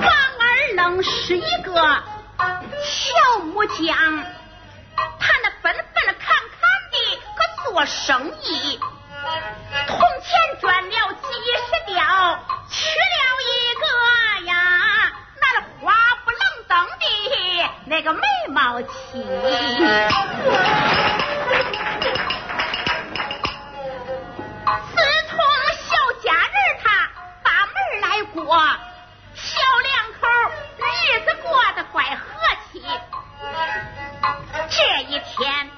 王二愣是一个小木匠，他那笨笨坎坎的，可做生意。这一天，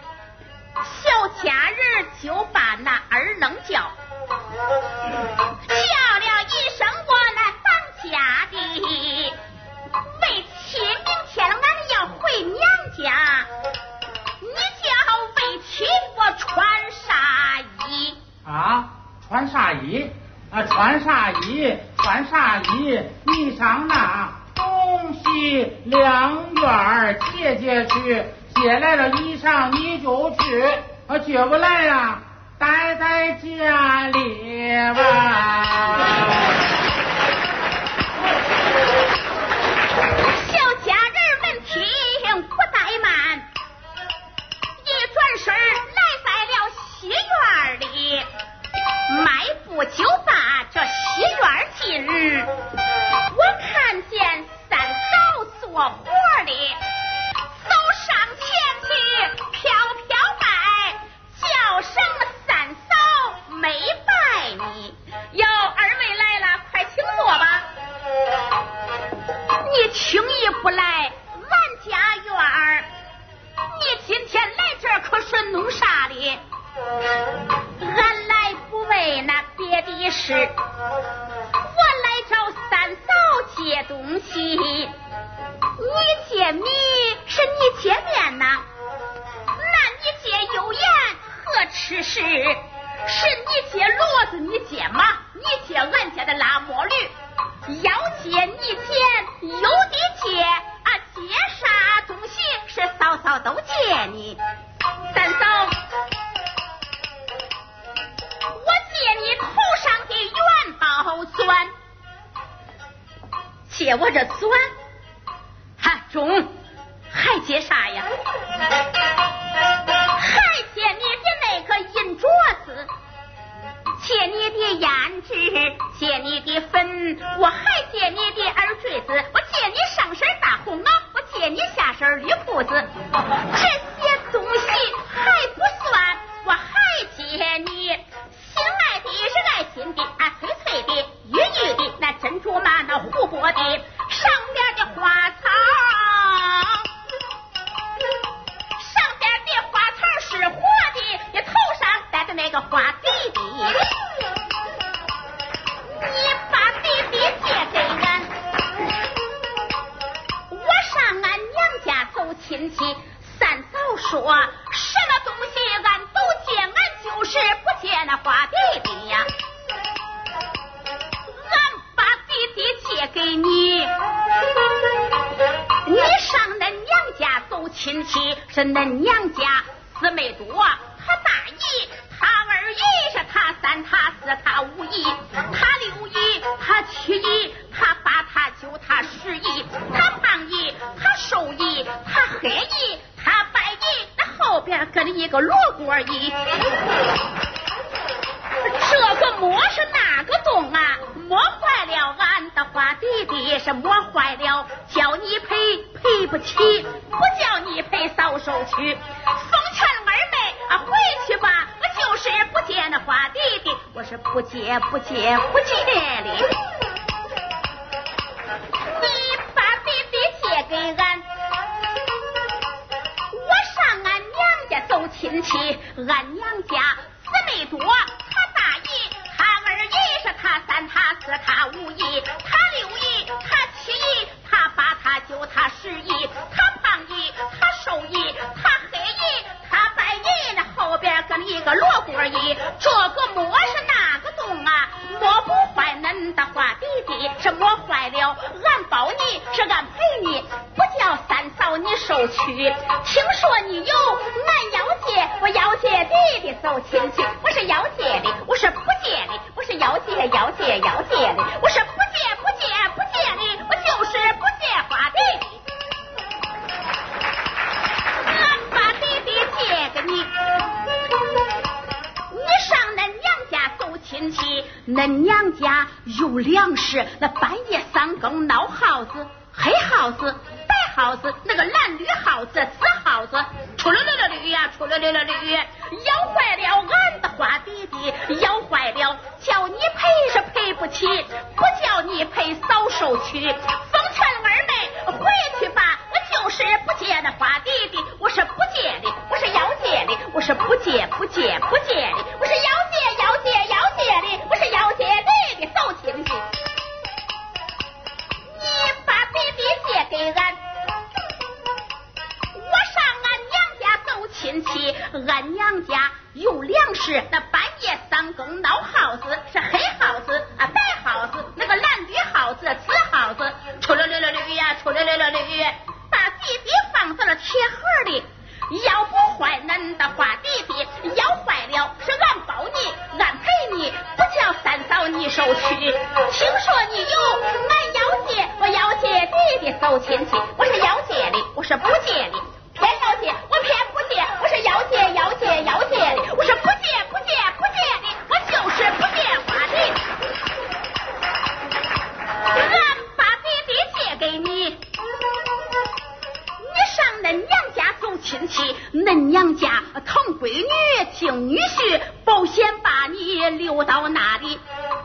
小家人就把那儿能叫叫了一声。我那当家的，为亲，明天俺要回娘家，你叫为亲，我穿啥衣？啊，穿啥衣？啊，穿啥衣？穿啥衣？你上那？去两院借借去，借来了衣裳你就去，呃，借不来啊，待在家里吧。小家人们听不怠慢，一转身来在了西院里，迈步就把这西院进。是，我来找三嫂借东西。你借米是你借面呐？那你借油盐何吃事？是你借骡子，你借马，你借俺家的拉磨驴。要借你钱，有的借啊，借啥东西是嫂嫂都借你。借我这钻，还中，还借啥呀？还借你的那个银镯子。借你的胭脂，借你的粉，我还借你的耳坠子，我借你上身大红袄，我借你下身绿裤子。七，是恁娘家姊妹多，他大姨，他二姨，是他三，他四，他五姨，他六姨，他七姨，他八，他九，他十姨，他胖姨，他瘦姨。他黑姨，他白姨，那后边跟着一个罗锅姨。这个磨是哪个洞啊？磨坏了俺的花弟弟，是磨坏了，叫你赔赔不起，不叫你赔少收去。奉劝二妹啊，回去吧，我就是不借那花弟弟，我是不借不借不借的。你把弟弟借给俺。我上俺娘家走亲戚，俺娘家姊妹多，你受屈。听说你有俺要借。我要借弟弟走亲戚，我是要借的，我是不借的，我是要借要借要借的，我是不借不借不借的，我就是不借花的。俺把弟弟借给你，你上恁娘家走亲戚，恁娘家有粮食，那半夜三更闹耗子，黑耗子。耗子，那个蓝绿耗子，紫耗子，出溜溜的绿呀，出溜溜的绿，咬坏了俺的花弟弟，咬坏了，叫你赔是赔不起，不叫你赔早收取。奉劝二妹回去吧，我就是不借那花弟弟，我是不借的，我是要借的，我是不借不借不借的，我是要 Giữa 亲戚恁娘家疼闺女听女婿保险把你留到那里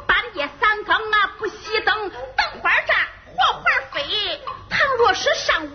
半夜三更啊不熄灯等会儿炸火花飞倘若是上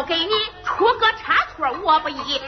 我给你出个差错，我不依。